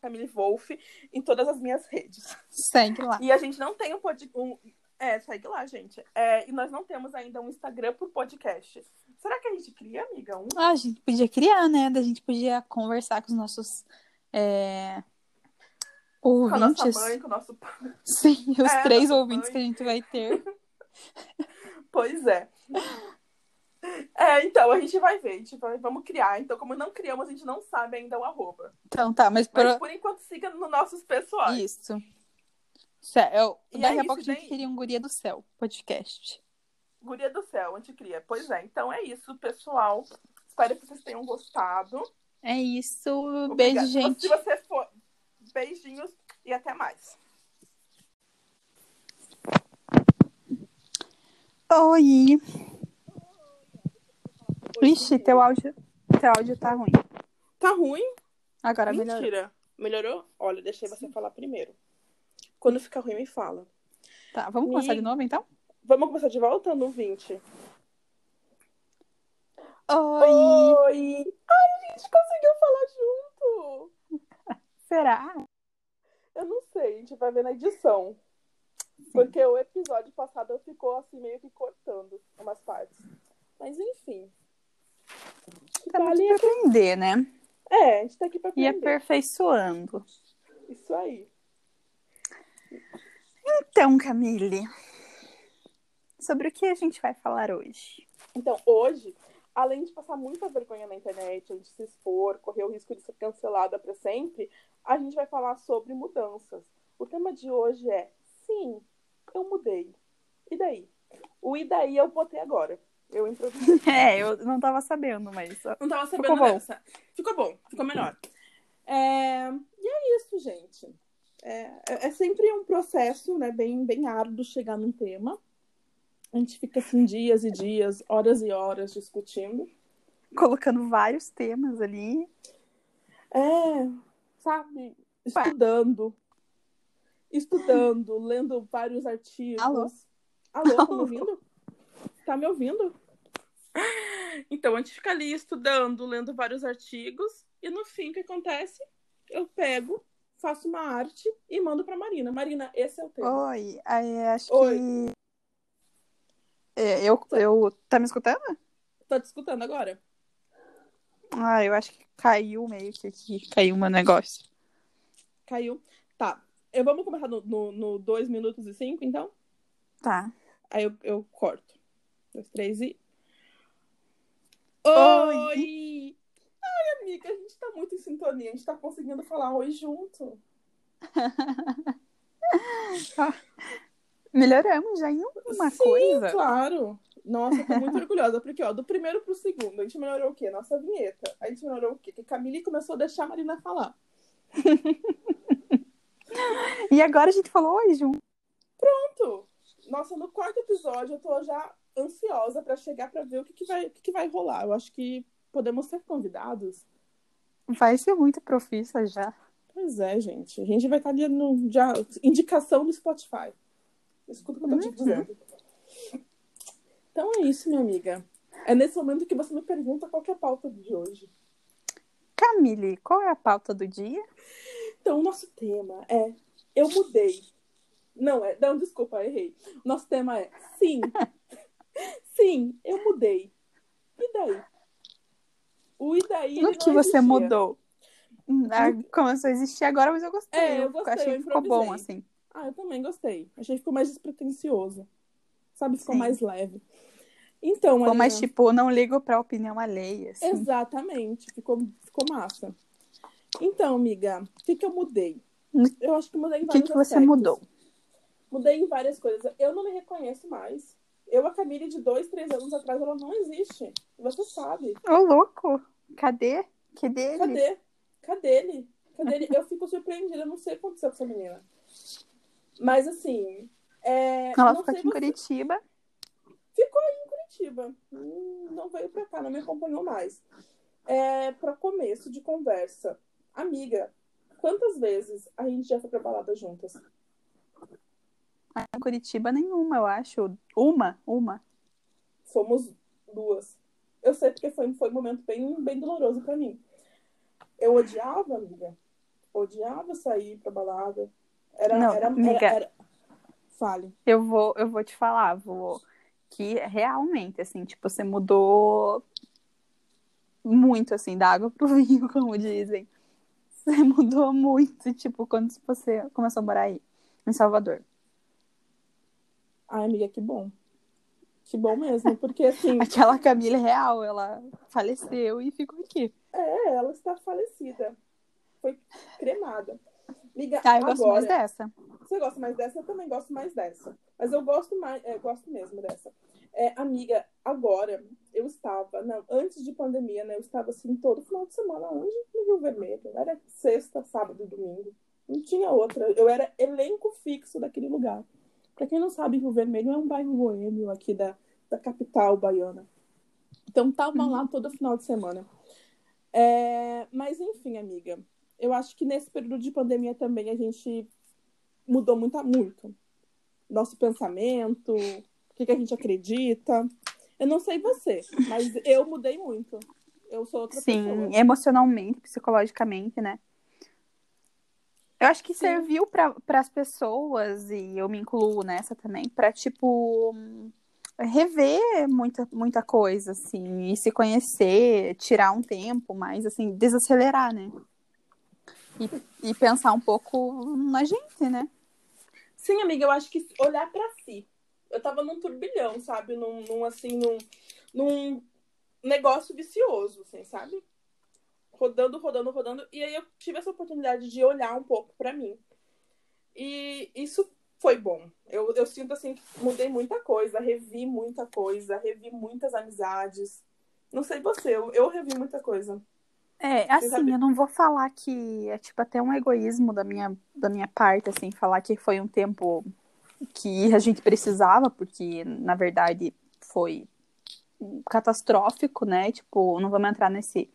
Camille Wolf em todas as minhas redes. Segue lá. E a gente não tem um podcast. Um... É, segue lá, gente. É, e nós não temos ainda um Instagram por podcast. Será que a gente cria, amiga? Um? Ah, a gente podia criar, né? A gente podia conversar com os nossos é... Com a nossa ouvintes. mãe, com o nosso pai. Sim, os É, três ouvintes mãe. que a gente vai ter. Pois é. É, então, a gente vai ver, a gente vai, vamos criar. Então, como não criamos, a gente não sabe ainda o arroba. Então tá, mas por... Mas por enquanto siga nos nossos pessoais. isso. Cé- eu- E Daqui é a pouco a gente daí? queria um Guria do Céu podcast. Guria do céu, a gente cria. Pois é, então é isso, pessoal. Espero que vocês tenham gostado. É isso. Obrigada. Beijo, gente. Se você for. Beijinhos e até mais. Oi. Ixi, teu áudio, teu áudio tá ruim. Tá ruim? Agora melhorou. Mentira. Melhorou? Olha, deixei você falar primeiro. Quando ficar ruim, me fala. Tá, vamos começar de novo então? Vamos começar de volta no 20? Oi. Oi! Ai, a gente conseguiu falar junto! Será? Eu não sei, a gente vai ver na edição. Porque o episódio passado ficou assim, meio que cortando umas partes. Mas enfim. Temos Vale que aprender, né? É, a gente tá aqui pra E aprender. aperfeiçoando. Isso aí. Então, Camille, sobre o que a gente vai falar hoje? Então, hoje, além de passar muita vergonha na internet, a gente se expor, correr o risco de ser cancelada para sempre, a gente vai falar sobre mudanças. O tema de hoje é: sim, eu mudei. E daí? O e daí eu botei agora. Eu introduzi. É, eu não tava sabendo, mas. Não tava Ficou sabendo bom. dessa. Ficou bom, ficou melhor. É, E é isso, gente. É, é- é sempre um processo né, bem, bem árduo chegar num tema. A gente fica assim dias e dias, horas e horas discutindo. Colocando vários temas ali. É, sabe? Estudando. Estudando, lendo vários artigos. Alô? Alô, tá me ouvindo? Tá me ouvindo? Então, a gente fica ali estudando, lendo vários artigos, e no fim, o que acontece? Eu pego, faço uma arte e mando pra Marina. Marina, esse é o tema. Oi, acho Oi. que. É, eu, eu. Tá me escutando? Tá te escutando agora? Ah, eu acho que caiu meio que aqui. Caiu meu negócio. Caiu. Tá. Eu, vamos começar no 2 minutos e 5, então? Tá. Aí eu, eu corto. Dois, três e. Oi! Oi! Ai, amiga, a gente tá muito em sintonia. A gente tá conseguindo falar oi junto. Melhoramos já em uma Sim, coisa. Claro. Nossa, tô muito orgulhosa. Porque, ó, do primeiro pro segundo, a gente melhorou o quê? Nossa vinheta. A gente melhorou o quê? Que Camille começou a deixar a Marina falar. E agora a gente falou oi, junto. Pronto! Nossa, no quarto episódio eu tô já ansiosa pra chegar pra ver o que, que, vai, o que, que vai rolar. Eu acho que podemos ser convidados. Vai ser muito profissa já. Pois é, gente. A gente vai estar ali no já, indicação do Spotify. Escuta o que eu tô te Uhum. dizendo. Então é isso, minha amiga. É nesse momento que você me pergunta qual é a pauta de hoje. Camille, qual é a pauta do dia? Então, o nosso tema é Eu mudei. Não, é. Não, desculpa, errei. O nosso tema é Sim. sim, eu mudei. E daí? O e daí. O que você mudou? Ah, começou a existir agora, mas eu gostei. É, eu gostei, achei eu que ficou bom, assim. Ah, eu também gostei. Achei que ficou mais despretensioso. Sabe, ficou Sim. mais leve. Então, Ficou mais tipo, não ligo pra opinião alheia, assim. Exatamente, ficou, ficou massa. Então, amiga, o que, que eu mudei? Eu acho que mudei em O que, que você mudou? Mudei em várias coisas. Eu não me reconheço mais. Eu, a Camille de dois, três anos atrás, ela não existe. Você sabe. Ô, louco! Cadê? Que dele? Cadê? Cadê ele? Cadê ele? Eu fico surpreendida, eu não sei o que aconteceu com essa menina. Mas assim. É, Ela não ficou aqui em você. Curitiba. Ficou aí em Curitiba. Hum, Não veio pra cá, não me acompanhou mais. É, pra começo de conversa. Amiga, quantas vezes a gente já foi pra balada juntas? Em Curitiba nenhuma, eu acho. Uma, uma. Fomos duas. Eu sei porque foi, foi um momento bem, bem doloroso pra mim. Eu odiava, amiga. Odiava sair pra balada. Era, Não, era, amiga. era, era... Fale. Eu vou, eu vou te falar, vou. Que realmente, assim, tipo, você mudou muito, assim, da água pro vinho, como dizem. Você mudou muito, tipo, quando você começou a morar aí, em Salvador. Ai, amiga, que bom. Que bom mesmo, porque assim, Aquela Camila real, ela faleceu e ficou aqui. é, ela está falecida. Foi cremada. Amiga, Ah, eu gosto agora, mais dessa. Você gosta mais dessa? Eu também gosto mais dessa. Mas eu gosto mais, é, gosto mesmo dessa. É, amiga, agora eu estava, não, antes de pandemia, né? Eu estava assim todo final de semana, onde? No Rio Vermelho. Era sexta, sábado e domingo. Não tinha outra. Eu era elenco fixo daquele lugar. Pra quem não sabe, Rio Vermelho é um bairro boêmio aqui da, da capital baiana. Então tava lá todo final de semana. É, mas enfim, amiga, eu acho que nesse período de pandemia também a gente mudou muito, muito. Nosso pensamento, o que, que a gente acredita. Eu não sei você, mas eu mudei muito. Eu sou outra Sim, pessoa. emocionalmente, psicologicamente, né? Eu acho que Sim. serviu para as pessoas, e eu me incluo nessa também, para tipo rever muita, muita coisa, assim, e se conhecer, tirar um tempo, mais assim, desacelerar, né? E, e pensar um pouco na gente, né? Sim, amiga, eu acho que olhar pra si. Eu tava num turbilhão, sabe? Num, num, assim, num, num negócio vicioso, assim, sabe? Rodando, rodando, rodando. E aí eu tive essa oportunidade de olhar um pouco pra mim. E isso foi bom. Eu, eu sinto assim que mudei muita coisa, revi muita coisa, revi muitas amizades. Não sei você, eu, eu revi muita coisa. É, assim, eu não vou falar que é tipo até um egoísmo da minha, da minha parte, assim, falar que foi um tempo que a gente precisava, porque na verdade foi catastrófico, né? Tipo, não vamos entrar nesse,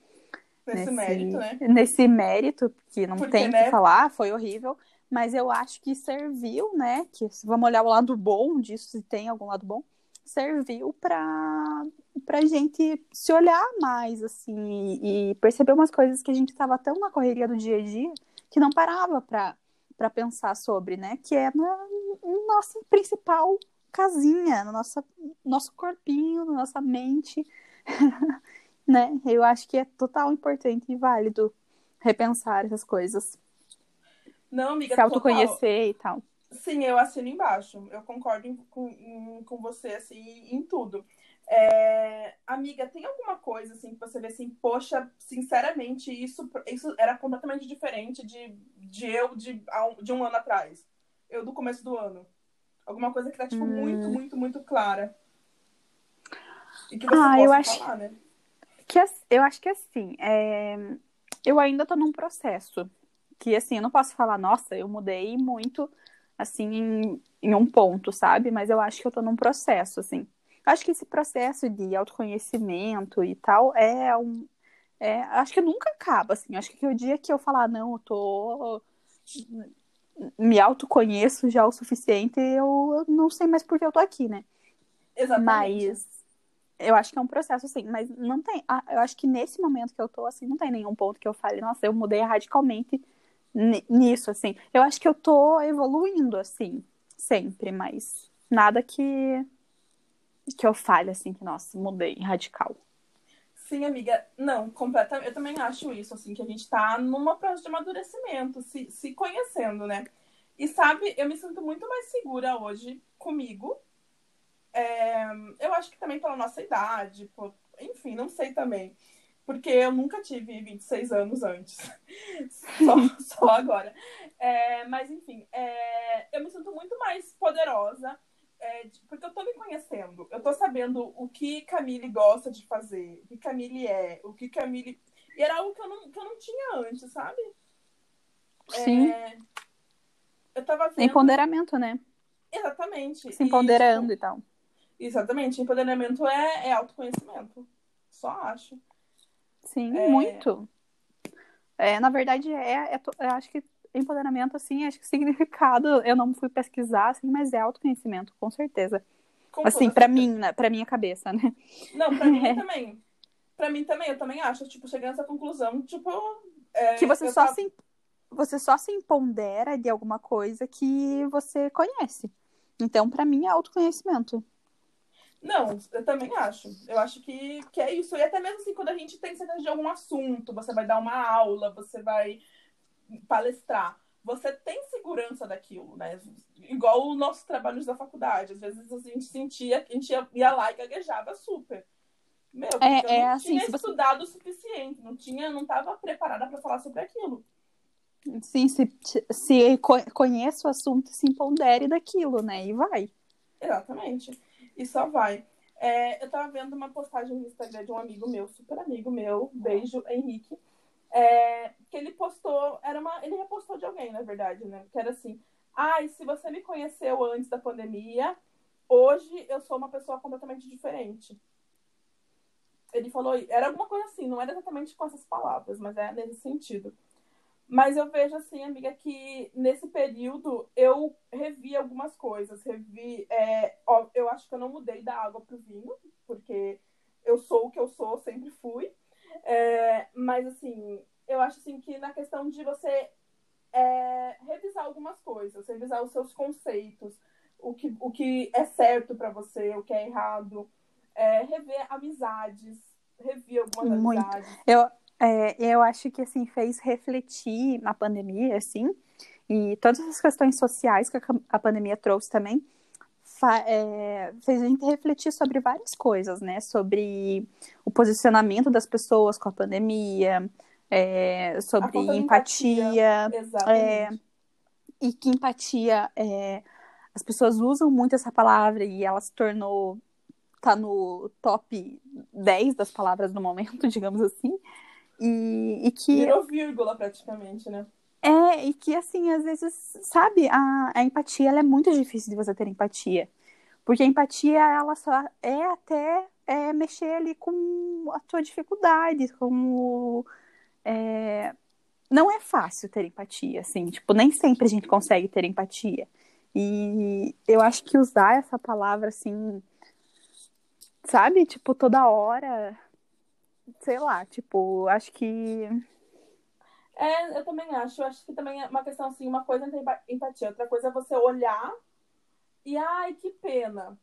Nesse, mérito, né? nesse mérito, porque não Porque, tem né? que falar, foi horrível, mas eu acho que serviu, né? Que se vamos olhar o lado bom disso, se tem algum lado bom, serviu para pra gente se olhar mais, assim, e, e perceber umas coisas que a gente estava tão na correria do dia a dia que não parava para pensar sobre, né? Que é na nossa principal casinha, no nosso, nosso corpinho, na nossa mente, né? Eu acho que é total importante e válido repensar essas coisas, Não, amiga, se autoconhecer e tal. Sim, eu assino embaixo. Eu concordo em- com, em- com você, assim, em tudo. É, amiga, tem alguma coisa, assim, que você vê assim, poxa, sinceramente, isso, isso era completamente diferente de, de eu de, um- de um ano atrás. Eu do começo do ano. Alguma coisa que tá, tipo, Hum. muito, muito, muito clara. E que você Ah, possa eu acho- falar, né? Que, as- eu acho que assim, é, eu ainda tô num processo que, assim, eu não posso falar, nossa, eu mudei muito, assim, em, em um ponto, sabe? Mas eu acho que eu tô num processo, assim. Acho que esse processo de autoconhecimento e tal é um. é, acho que nunca acaba, assim. Acho que o dia que eu falar, não, eu tô. Me autoconheço já o suficiente, eu não sei mais por que eu tô aqui, né? Exatamente. Mas eu acho que é um processo, assim, mas não tem. ah, Eu acho que nesse momento que eu tô, assim, não tem nenhum ponto que eu fale, nossa, eu mudei radicalmente nisso, assim. Eu acho que eu tô evoluindo, assim, sempre, mas nada que que eu fale, assim, que, nossa, mudei, radical. Sim, amiga. Não, completamente. Eu também acho isso, assim, que a gente tá numa processo de amadurecimento, se, se conhecendo, né? E sabe, eu me sinto muito mais segura hoje comigo. É, eu acho que também pela nossa idade, por, enfim, não sei também. Porque eu nunca tive 26 anos antes. só, só agora. É, mas, enfim, é, eu me sinto muito mais poderosa. É, porque eu tô me conhecendo. Eu tô sabendo o que Camille gosta de fazer, o que Camille é, o que Camille. E era algo que eu não, que eu não tinha antes, sabe? Sim. É, eu tava vendo... Empoderamento, né? Exatamente. Se empoderando e, tipo, e tal. Exatamente. Empoderamento é, é autoconhecimento. Só acho. Sim, é... muito. É, na verdade, é, é, eu acho que empoderamento, assim, acho que significado, eu não fui pesquisar, assim, mas é autoconhecimento, com certeza. Com assim, para mim, né, pra minha cabeça, né? Não, pra mim também. Pra mim também, eu também acho, tipo, cheguei nessa conclusão, tipo... É, que você só, tava... se, você só se empodera de alguma coisa que você conhece. Então, para mim, é autoconhecimento. Não, eu também acho. Eu acho que, que é isso. E até mesmo assim, quando a gente tem certeza de algum assunto, você vai dar uma aula, você vai palestrar, você tem segurança daquilo, né? Igual o nosso trabalho da faculdade. Às vezes a gente sentia, a gente ia, ia lá e gaguejava super. Meu, porque é, eu não é, assim, tinha estudado você... o suficiente, não tinha, não estava preparada para falar sobre aquilo. Sim, se, se conhece o assunto, se empodere daquilo, né? E vai. Exatamente. E só vai. É, eu tava vendo uma postagem no Instagram de um amigo meu, super amigo meu, beijo, Henrique, é, que ele postou, era uma, ele repostou de alguém, na verdade, né? Que era assim, ai, ah, se você me conheceu antes da pandemia, hoje eu sou uma pessoa completamente diferente. Ele falou, era alguma coisa assim, não era exatamente com essas palavras, mas é nesse sentido. Mas eu vejo assim, amiga, que nesse período eu revi algumas coisas. Revi. É, ó, eu acho que eu não mudei da água pro vinho, porque eu sou o que eu sou, sempre fui. É, mas assim, eu acho assim que na questão de você é, revisar algumas coisas, revisar os seus conceitos, o que, o que é certo para você, o que é errado, é, rever amizades, rever algumas Muito. amizades. Eu, é, eu acho que, assim, fez refletir na pandemia, assim, e todas as questões sociais que a pandemia trouxe também, é, fez a gente refletir sobre várias coisas, né? Sobre o posicionamento das pessoas com a pandemia, é, sobre a empatia. empatia é, e que empatia, é, as pessoas usam muito essa palavra e ela se tornou, tá no top 10 das palavras do momento, digamos assim. E, e que. Virou vírgula praticamente, né? É, e que assim, às vezes, sabe, a, a empatia ela é muito difícil de você ter empatia. Porque a empatia, ela só é até é, mexer ali com a tua dificuldade, com o, é... Não é fácil ter empatia, assim, tipo, nem sempre a gente consegue ter empatia. E eu acho que usar essa palavra, assim, sabe, tipo, toda hora sei lá, tipo, acho que. É, eu também acho. Eu acho que também é uma questão assim, uma coisa é empatia, outra coisa é você olhar e ai, que pena.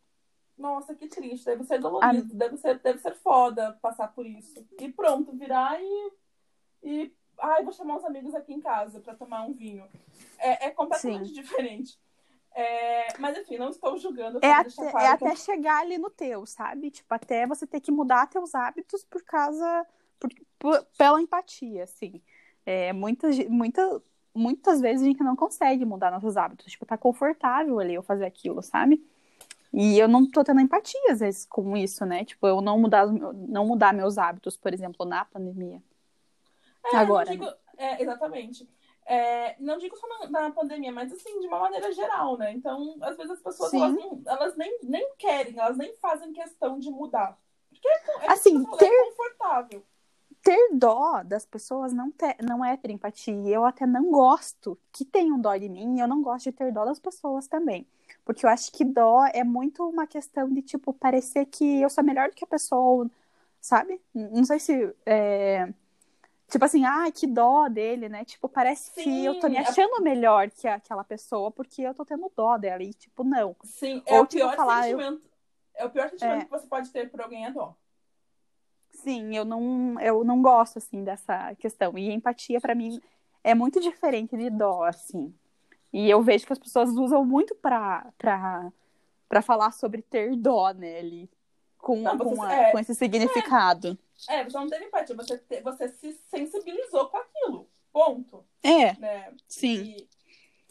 Nossa, que triste, deve ser dolorido, deve, ser, deve ser foda passar por isso. E pronto, virar e. e ai, vou chamar os amigos aqui em casa para tomar um vinho. É, é completamente Sim. diferente. É, mas enfim, não estou julgando. É até, claro é até chegar ali no teu, sabe? Tipo, até você ter que mudar teus hábitos por causa. Por, por, pela empatia, assim. É, muitas, muita, muitas vezes a gente não consegue mudar nossos hábitos. Tipo, tá confortável ali eu fazer aquilo, sabe? E eu não tô tendo empatia, às vezes, com isso, né? Tipo, eu não mudar, não mudar meus hábitos, por exemplo, na pandemia. É, Agora. Digo, né? é, exatamente. É, não digo só na, na, pandemia, mas assim, de uma maneira geral, né? Então, às vezes as pessoas elas, não, elas, nem, nem querem, elas nem fazem questão de mudar. Porque é, é assim, ter, é confortável. Ter dó das pessoas não, ter, não é ter empatia. Eu até não gosto que tenham dó de mim, e eu não gosto de ter dó das pessoas também. Porque eu acho que dó é muito uma questão de, tipo, parecer que eu sou melhor do que a pessoa, sabe? Não sei se. É Tipo assim, ah, que dó dele, né? Tipo, parece Sim, que eu tô me é- achando melhor que aquela pessoa porque eu tô tendo dó dela. E, tipo, não. Sim, é Ou, o tipo, pior falar, eu- sentimento. É o pior sentimento É. que você pode ter por alguém é dó. Sim, eu não, eu não gosto, assim, dessa questão. E empatia, pra mim, é muito diferente de dó, assim. E eu vejo que as pessoas usam muito pra, pra, pra falar sobre ter dó, né, ali. Com, Não, você- com, a- é. com esse significado. É, você não teve empatia, você, te- você se sensibilizou com aquilo. Ponto. É, Né? sim. E,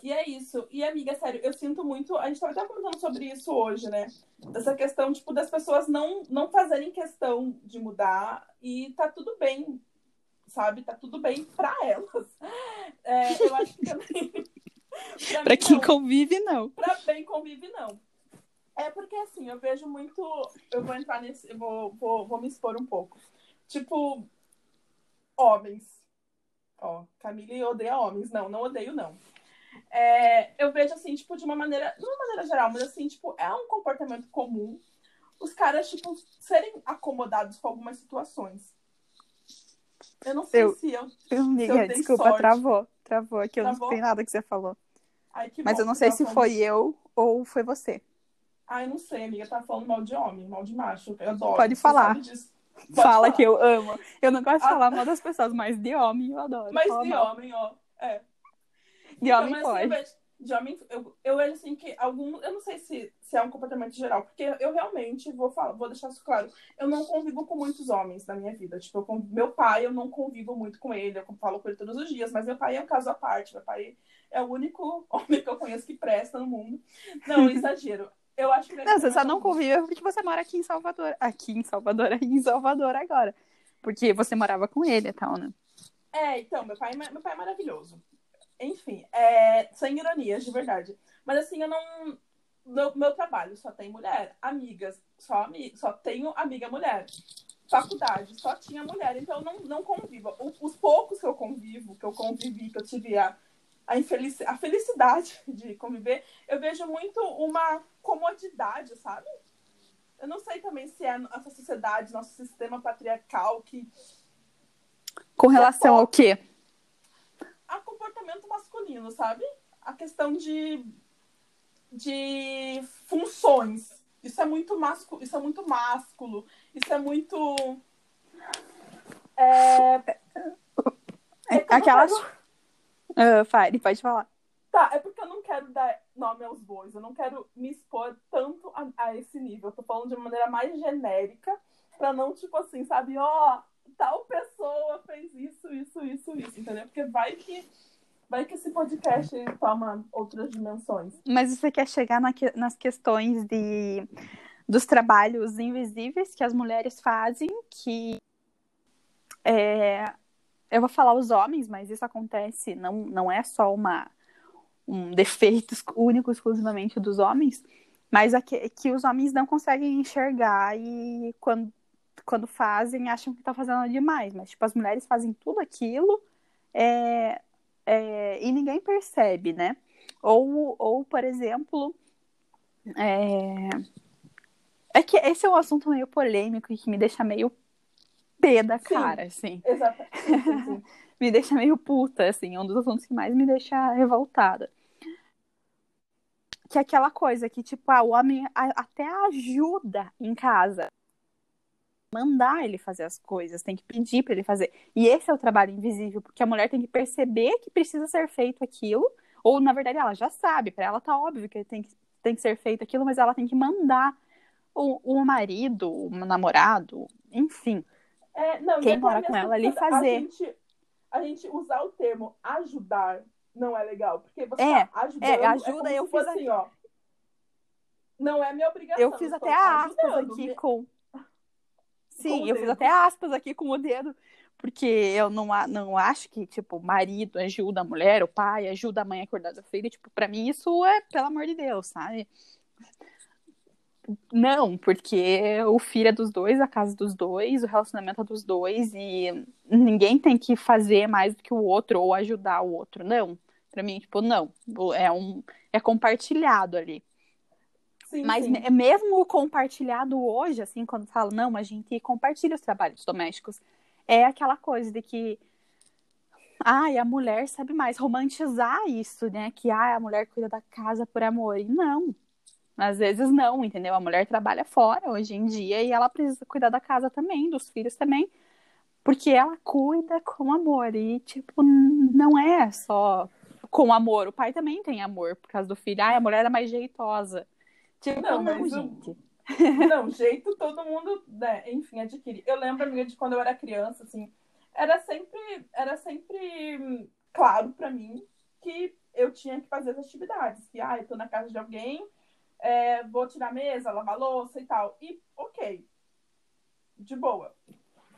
e é isso. E, amiga, sério, eu sinto muito. A gente tava até comentando sobre isso hoje, né? Dessa questão, tipo, das pessoas não, não fazerem questão de mudar e tá tudo bem, sabe? Tá tudo bem pra elas. É, eu acho que também. pra Pra quem não. convive, não. pra bem convive, não. É porque assim, eu vejo muito. Eu vou entrar nesse. Eu vou, vou, vou me expor um pouco. Tipo, homens. Ó, Camille odeia homens. Não, não odeio, não. É, eu vejo assim, tipo, de uma maneira. De uma maneira geral, mas assim, tipo, é um comportamento comum os caras, tipo, serem acomodados com algumas situações. Eu não sei Eu- se eu. Eu, amiga, dei desculpa, sorte. travou. Travou aqui, eu não Travou? escutei nada que você falou. Ai, Mas bom eu não sei se falando- foi eu ou foi você. Ai, não sei, amiga. Tá falando mal de homem, mal de macho. Eu adoro. Pode falar. Pode Fala falar. que eu amo. Eu não gosto de Ah. falar mal das pessoas, mas de homem eu adoro. Mas Fala de mal. homem, ó. É. De Então, homem mas, assim, pode. eu vejo- de homem, eu, eu vejo assim que algum. Eu não sei se, se é um comportamento geral, porque eu realmente vou falar, vou deixar isso claro. Eu não convivo com muitos homens na minha vida. Tipo, eu con- meu pai, eu não convivo muito com ele, eu falo com ele todos os dias, mas meu pai é um caso à parte. Meu pai é o único homem que eu conheço que presta no mundo. Não, exagero. Eu acho que é Não, você só não convive porque você mora aqui em Salvador. Aqui em Salvador, aí em Salvador agora. Porque você morava com ele e tal, né? É, então, meu pai, meu pai é maravilhoso. Enfim, é, sem ironias, de verdade. Mas assim, eu não. No meu trabalho só tem mulher. Amigas, só, ami, só tenho amiga mulher. Faculdade, só tinha mulher. Então eu não, não convivo. Os poucos que eu convivo, que eu convivi, que eu tive a, a, a felicidade de conviver, eu vejo muito uma comodidade, sabe? Eu não sei também se é a nossa sociedade, nosso sistema patriarcal que Com relação ao quê? a comportamento masculino, sabe? A questão de, de funções. Isso é muito másculo, isso é muito másculo, isso é muito. É... é não Aquelas. Ah, Fire, pode falar. Tá, é porque eu não quero dar nome aos bois, eu não quero me expor tanto a, a esse nível. Eu tô falando de uma maneira mais genérica, pra não, tipo assim, sabe, ó, tal pessoa fez isso, isso, isso, isso, entendeu? Porque vai que. Vai que esse podcast toma outras dimensões. Mas você quer chegar na que- nas questões de, dos trabalhos invisíveis que as mulheres fazem, que é, eu vou falar os homens, mas isso acontece, não, não é só uma, um defeito único exclusivamente dos homens, mas é que, que os homens não conseguem enxergar e quando, quando fazem acham que estão fazendo demais, mas tipo, as mulheres fazem tudo aquilo é, é, e ninguém percebe, né? Ou, ou por exemplo, é... é que esse é um assunto meio polêmico e que me deixa meio pé da cara, assim. Sim, sim, sim. Me deixa meio puta, assim. É um dos assuntos que mais me deixa revoltada. Que é aquela coisa que, tipo, ah, o homem até ajuda em casa. Mandar ele fazer as coisas, tem que pedir pra ele fazer. E esse é o trabalho invisível, porque a mulher tem que perceber que precisa ser feito aquilo, ou na verdade ela já sabe, pra ela tá óbvio que tem que, tem que ser feito aquilo, mas ela tem que mandar o, o marido, o namorado, enfim. É, não, Quem mora com ela ali fazer. A gente, a gente usar o termo ajudar não é legal, porque você É, tá ajudando. é, é ajuda, como eu fiz assim, ó. Não é minha obrigação. Eu fiz até aspas aqui Me- com. Sim, o eu fiz até aspas aqui com o dedo, porque eu não, a- não acho que, tipo, o marido ajuda a mulher, o pai ajuda a mãe a cuidar da filha. Tipo, pra mim isso é, pelo amor de Deus, sabe? Não, porque o filho é dos dois, a casa é dos dois, o relacionamento é dos dois, e ninguém tem que fazer mais do que o outro ou ajudar o outro. Não. Pra mim, tipo, não. É um. É compartilhado ali. Sim, Mas sim. me- mesmo o compartilhado hoje, assim, quando fala, não, a gente compartilha os trabalhos domésticos, é aquela coisa de que ai, a mulher sabe mais, romantizar isso, né? Que ai, a mulher cuida da casa por amor. E não. Às vezes não, entendeu? A mulher trabalha fora hoje em dia e ela precisa cuidar da casa também, dos filhos também, porque ela cuida com amor. E, tipo, não é só com amor. O pai também tem amor por causa do filho. Ai, a mulher é mais jeitosa. Tipo, não, não gente. Não, jeito todo mundo, né, enfim, adquire. Eu lembro, amiga, de quando eu era criança, assim, era sempre, era sempre claro para mim que eu tinha que fazer as atividades. Que, ah, eu tô na casa de alguém, é, vou tirar a mesa, lavar louça e tal. E, ok, de boa.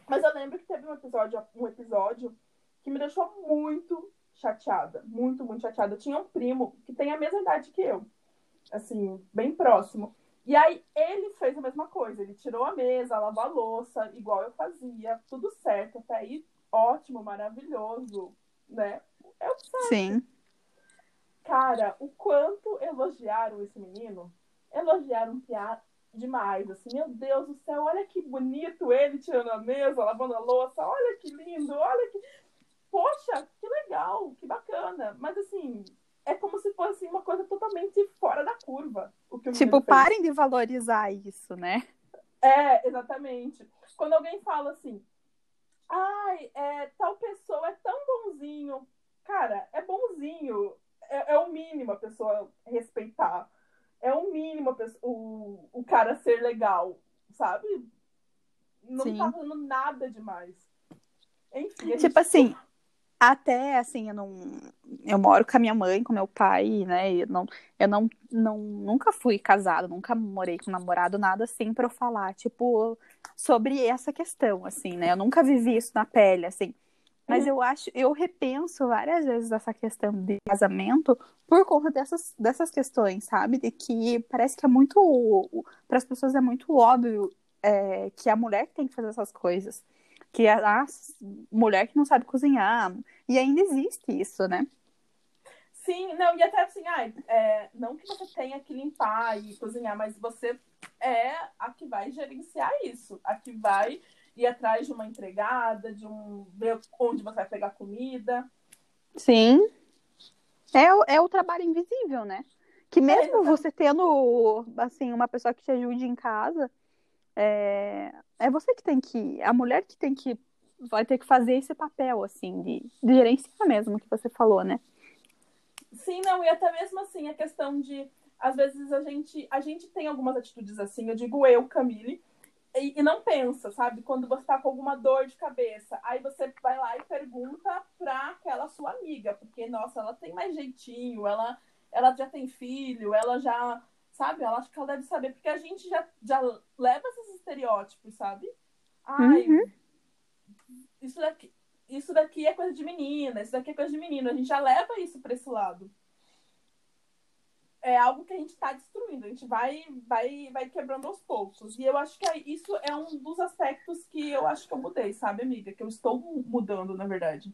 Mas eu lembro que teve um episódio, um episódio que me deixou muito chateada. Muito, muito chateada. Eu tinha um primo que tem a mesma idade que eu. Assim, bem próximo. E aí ele fez a mesma coisa. Ele tirou a mesa, lavou a louça, igual eu fazia. Tudo certo. Até aí, ótimo, maravilhoso. Né? É o certo. Sim. Cara, o quanto elogiaram esse menino. Elogiaram piada demais, assim, meu Deus do céu, olha que bonito ele tirando a mesa, lavando a louça, olha que lindo, olha que poxa, que legal, que bacana. Mas assim, é como se fosse uma coisa totalmente fora da curva. O que o tipo, parem de valorizar isso, né? É, exatamente. Quando alguém fala assim, ai, é, tal pessoa é tão bonzinho. Cara, é bonzinho. É, é o mínimo a pessoa respeitar. É o mínimo pessoa, o, o cara ser legal, sabe? Não Sim. tá fazendo nada demais. Enfim. Tipo assim, até assim, eu não. Eu moro com a minha mãe, com meu pai, né? Eu não, eu não, não nunca fui casada, nunca morei com namorado, nada assim pra eu falar, tipo, sobre essa questão, assim, né? Eu nunca vivi isso na pele, assim. Mas eu acho, eu repenso várias vezes essa questão de casamento por conta dessas, dessas questões, sabe? De que parece que é muito. Para as pessoas é muito óbvio é, que a mulher tem que fazer essas coisas que é a mulher que não sabe cozinhar. E ainda existe isso, né? Sim, não, e até assim, ah, é, não que você tenha que limpar e cozinhar, mas você é a que vai gerenciar isso, a que vai ir atrás de uma entregada, de um ver onde você vai pegar comida. Sim. É, o, é o trabalho invisível, né? Que mesmo é, você tendo, assim, uma pessoa que te ajude em casa, é, é você que tem que. A mulher que tem que. Vai ter que fazer esse papel, assim, de, de gerenciar mesmo, que você falou, né? Sim, não, e até mesmo assim, a questão de. Às vezes a gente, a gente tem algumas atitudes assim, eu digo eu, Camille, e, e, não pensa, sabe? Quando você tá com alguma dor de cabeça, aí você vai lá e pergunta pra aquela sua amiga, porque, nossa, ela tem mais jeitinho, ela, ela já tem filho, ela já sabe? Ela acha que ela deve saber, porque a gente já, já leva esses estereótipos, sabe? Ai, uhum. isso, daqui, isso daqui é coisa de menina, isso daqui é coisa de menino. A gente já leva isso para esse lado. É algo que a gente está destruindo, a gente vai, vai, vai quebrando aos poucos. E eu acho que é, isso é um dos aspectos que eu acho que eu mudei, sabe, amiga? Que eu estou mudando, na verdade.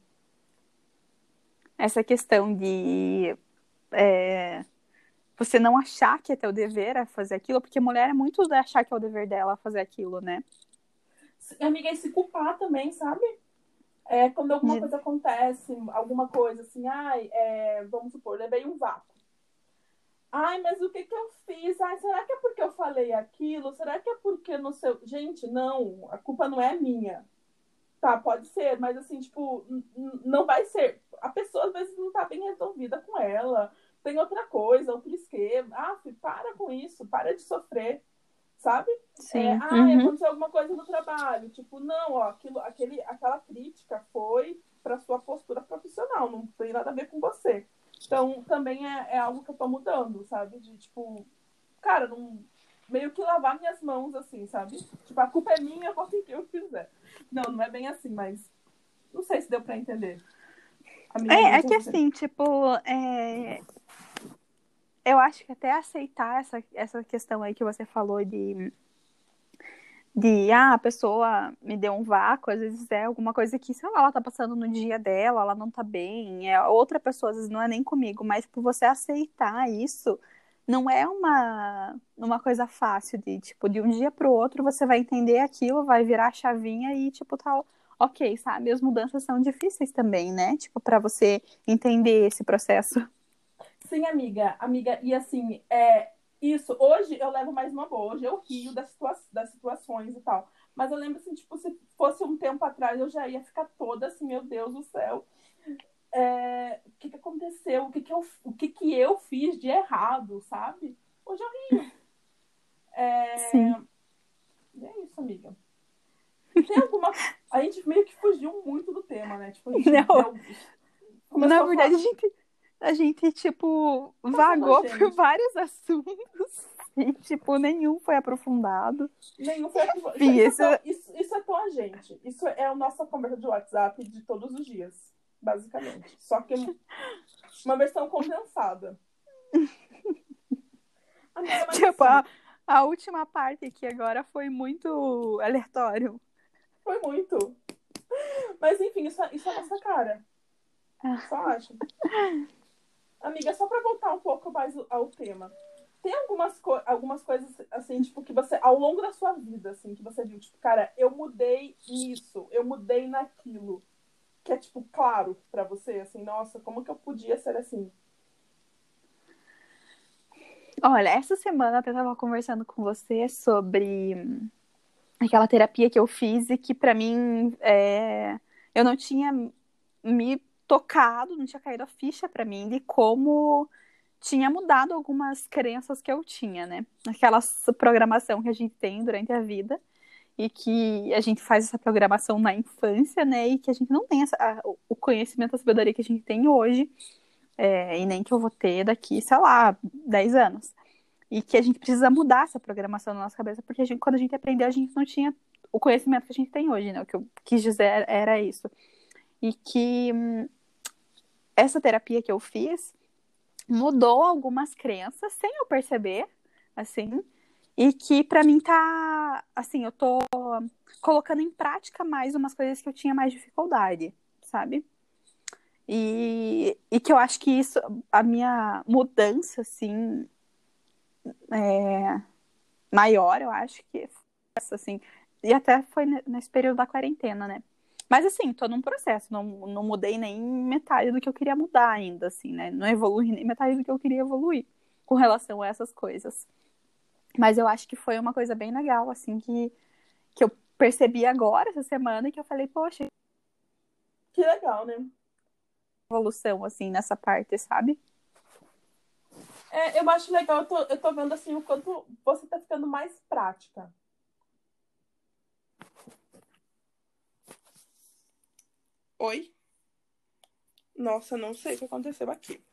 Essa questão de é você não achar que é teu dever fazer aquilo, porque mulher é muito de achar que é o dever dela fazer aquilo, né? Amiga, e se culpar também, sabe? É, quando alguma de... coisa acontece, alguma coisa assim, ai, é, vamos supor, levei um vácuo. Ai, mas o que que eu fiz? Ai, será que é porque eu falei aquilo? Será que é porque no seu. Gente, não, a culpa não é minha. Tá, pode ser, mas assim, tipo, não vai ser. A pessoa às vezes não tá bem resolvida com ela tem outra coisa, outro esquema. Ah, para com isso, para de sofrer, sabe? Sim. É, ah, uhum. aconteceu alguma coisa no trabalho. Tipo, não, ó, aquilo, aquele, aquela crítica foi para sua postura profissional, não tem nada a ver com você. Então, também é, é algo que eu tô mudando, sabe? De, tipo, cara, não, meio que lavar minhas mãos, assim, sabe? Tipo, a culpa é minha, eu posso o que eu quiser. Não, não é bem assim, mas não sei se deu para entender. É, é que assim, tipo, é, eu acho que até aceitar essa, essa questão aí que você falou de de ah, a pessoa me deu um vácuo, às vezes é alguma coisa que, sei lá, ela tá passando no dia dela, ela não tá bem, é outra pessoa, às vezes não é nem comigo, mas por você aceitar isso, não é uma, uma coisa fácil de, tipo, de um dia pro outro você vai entender aquilo, vai virar a chavinha e, tipo, tal, ok, sabe? As mudanças são difíceis também, né? Tipo, para você entender esse processo. Sim, amiga, amiga, e assim, é, isso, hoje eu levo mais uma boa, hoje eu rio das, situa das situações e tal. Mas eu lembro assim, tipo, se fosse um tempo atrás, eu já ia ficar toda assim, meu Deus do céu. É, o que, que aconteceu? O que, que, eu, o que, que eu fiz de errado, sabe? Hoje eu rio. É... Sim. E é isso, amiga. Tem alguma. A gente meio que fugiu muito do tema, né? Tipo, a gente Não. deu... Na verdade, a gente, a gente, tipo, vagou gente. por vários assuntos. E, tipo, nenhum foi aprofundado. Nenhum foi Enfim, isso, é isso, isso é tão a gente. Isso é a nossa conversa de WhatsApp de todos os dias, basicamente. Só que uma versão condensada. Tipo, assim, a, a última parte aqui agora foi muito aleatório. foi muito. Mas enfim, isso, é- isso é a nossa cara. Só acho. Amiga, só pra voltar um pouco mais ao tema. Tem algumas, co algumas coisas, assim, tipo, que você, ao longo da sua vida, assim, que você viu, tipo, cara, eu mudei nisso, eu mudei naquilo. Que é, tipo, claro pra você, assim, nossa, como que eu podia ser assim? Olha, essa semana eu tava conversando com você sobre aquela terapia que eu fiz e que pra mim é, eu não tinha me tocado, não tinha caído a ficha pra mim de como tinha mudado algumas crenças que eu tinha, né? Aquela programação que a gente tem durante a vida e que a gente faz essa programação na infância, né? E que a gente não tem essa- a- o conhecimento, a sabedoria que a gente tem hoje. é, e nem que eu vou ter daqui, sei lá, 10 anos. E que a gente precisa mudar essa programação na nossa cabeça, porque a gente, quando a gente aprendeu, a gente não tinha o conhecimento que a gente tem hoje, né? O que eu quis dizer era isso. E que hum, essa terapia que eu fiz mudou algumas crenças sem eu perceber, assim, e que pra mim tá, assim, eu tô colocando em prática mais umas coisas que eu tinha mais dificuldade, sabe? E, e que eu acho que isso, a minha mudança, assim, é, maior, eu acho que foi essa, assim, e até foi ne- nesse período da quarentena, né? Mas assim, tô num processo, não, não mudei nem metade do que eu queria mudar ainda, assim, né? Não evolui nem metade do que eu queria evoluir com relação a essas coisas. Mas eu acho que foi uma coisa bem legal, assim, que, que eu percebi agora, essa semana, que eu falei, poxa, Que legal, né? evolução, assim, nessa parte, sabe? É, eu acho legal, eu tô, eu tô vendo, assim, o quanto você tá ficando mais prática. Oi? Nossa, não sei o que aconteceu aqui.